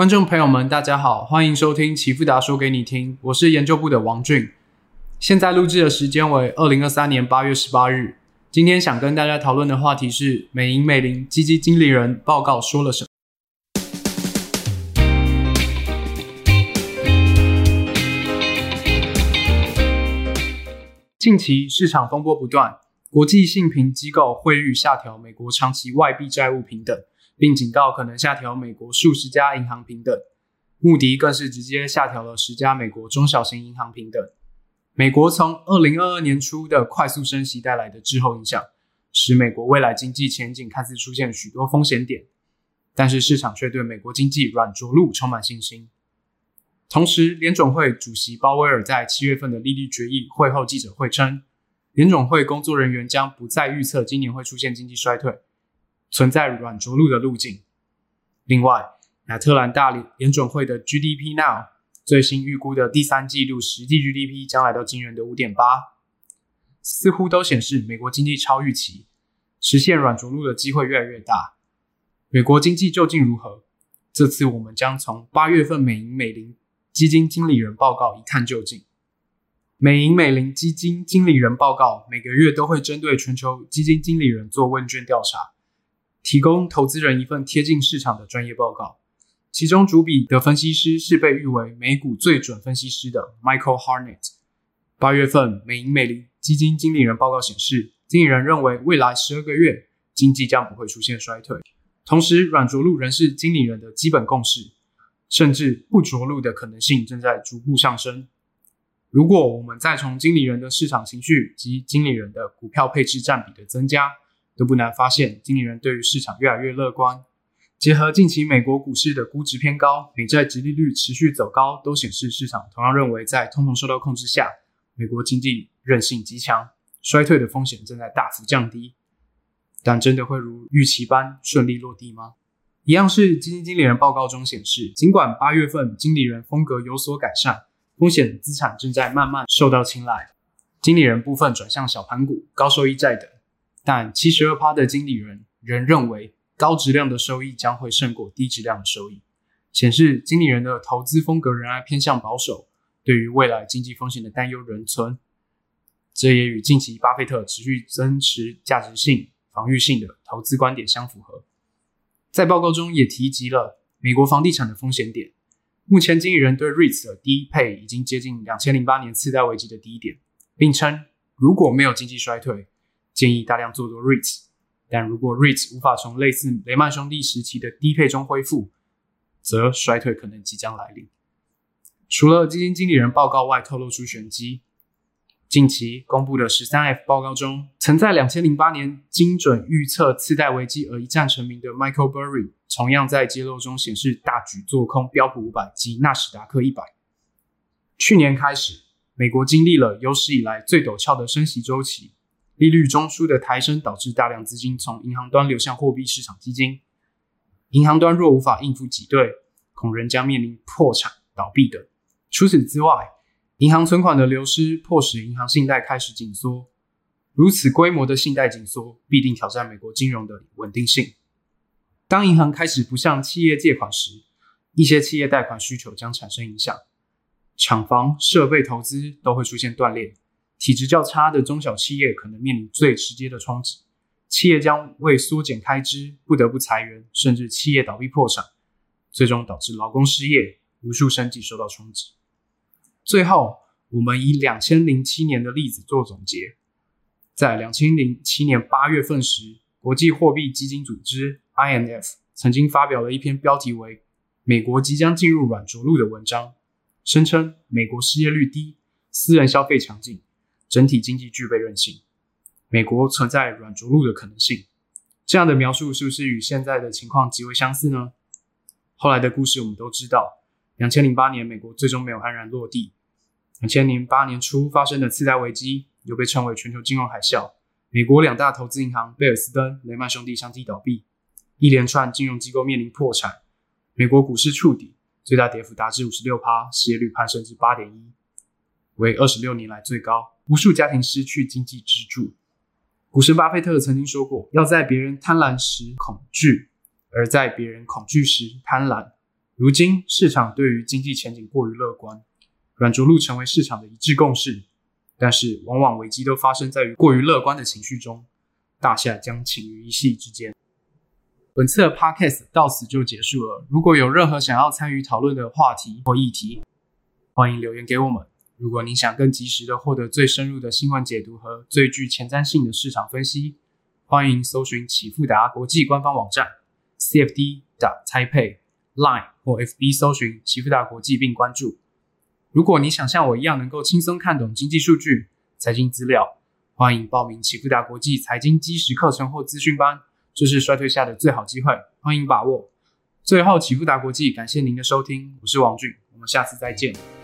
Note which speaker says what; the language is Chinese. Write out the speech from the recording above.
Speaker 1: 观众朋友们，大家好，欢迎收听奇富达说给你听，我是研究部的王俊。现在录制的时间为二零二三年八月十八日。今天想跟大家讨论的话题是美银美林基金经理人报告说了什么。近期市场风波不断，国际性评机构汇率下调美国长期外币债务平等。并警告可能下调美国数十家银行平等，穆迪更是直接下调了十家美国中小型银行平等。美国从二零二二年初的快速升息带来的滞后影响，使美国未来经济前景看似出现许多风险点，但是市场却对美国经济软着陆充满信心。同时，联总会主席鲍威尔在七月份的利率决议会后记者会称，联总会工作人员将不再预测今年会出现经济衰退。存在软着陆的路径。另外，亚特兰大联准会的 GDP Now 最新预估的第三季度实际 GDP 将来到惊人的五点八，似乎都显示美国经济超预期，实现软着陆的机会越来越大。美国经济究竟如何？这次我们将从八月份美银美林基金经理人报告一探究竟。美银美林基金经理人报告每个月都会针对全球基金经理人做问卷调查。提供投资人一份贴近市场的专业报告，其中主笔的分析师是被誉为美股最准分析师的 Michael Harnett。八月份美银美林基金经理人报告显示，经理人认为未来十二个月经济将不会出现衰退，同时软着陆仍是经理人的基本共识，甚至不着陆的可能性正在逐步上升。如果我们再从经理人的市场情绪及经理人的股票配置占比的增加，都不难发现，经理人对于市场越来越乐观。结合近期美国股市的估值偏高，美债直利率持续走高，都显示市场同样认为，在通膨受到控制下，美国经济韧性极强，衰退的风险正在大幅降低。但真的会如预期般顺利落地吗？一样是基金经理人报告中显示，尽管八月份经理人风格有所改善，风险资产正在慢慢受到青睐，经理人部分转向小盘股、高收益债等。但七十二趴的经理人仍认为高质量的收益将会胜过低质量的收益，显示经理人的投资风格仍然偏向保守，对于未来经济风险的担忧仍存。这也与近期巴菲特持续增持价值性、防御性的投资观点相符合。在报告中也提及了美国房地产的风险点。目前经理人对 REITs 的低配已经接近两千零八年次贷危机的低点，并称如果没有经济衰退。建议大量做多 REITs，但如果 REITs 无法从类似雷曼兄弟时期的低配中恢复，则衰退可能即将来临。除了基金经理人报告外透露出玄机，近期公布的十三 F 报告中，曾在两千零八年精准预测次贷危机而一战成名的 Michael Burry，同样在揭露中显示大举做空标普五百及纳斯达克一百。去年开始，美国经历了有史以来最陡峭的升息周期。利率中枢的抬升导致大量资金从银行端流向货币市场基金，银行端若无法应付挤兑，恐仍将面临破产倒闭等。除此之外，银行存款的流失迫使银行信贷开始紧缩，如此规模的信贷紧缩必定挑战美国金融的稳定性。当银行开始不向企业借款时，一些企业贷款需求将产生影响，厂房设备投资都会出现断裂。体质较差的中小企业可能面临最直接的冲击，企业将为缩减开支不得不裁员，甚至企业倒闭破产，最终导致劳工失业，无数生计受到冲击。最后，我们以两千零七年的例子做总结，在两千零七年八月份时，国际货币基金组织 （IMF） 曾经发表了一篇标题为“美国即将进入软着陆”的文章，声称美国失业率低，私人消费强劲。整体经济具备韧性，美国存在软着陆的可能性。这样的描述是不是与现在的情况极为相似呢？后来的故事我们都知道，两千零八年美国最终没有安然落地。两千零八年初发生的次贷危机，又被称为全球金融海啸。美国两大投资银行贝尔斯登、雷曼兄弟相继倒闭，一连串金融机构面临破产。美国股市触底，最大跌幅达至五十六趴，失业率攀升至八点一，为二十六年来最高。无数家庭失去经济支柱。股神巴菲特曾经说过：“要在别人贪婪时恐惧，而在别人恐惧时贪婪。”如今市场对于经济前景过于乐观，软着陆成为市场的一致共识。但是，往往危机都发生在于过于乐观的情绪中，大厦将倾于一夕之间。本次的 podcast 到此就结束了。如果有任何想要参与讨论的话题或议题，欢迎留言给我们。如果您想更及时的获得最深入的新闻解读和最具前瞻性的市场分析，欢迎搜寻启富达国际官方网站 cfd. 的 Type Line 或 FB 搜寻启富达国际并关注。如果你想像我一样能够轻松看懂经济数据、财经资料，欢迎报名启富达国际财经基石课程或资讯班，这是衰退下的最好机会，欢迎把握。最后，启富达国际感谢您的收听，我是王俊，我们下次再见。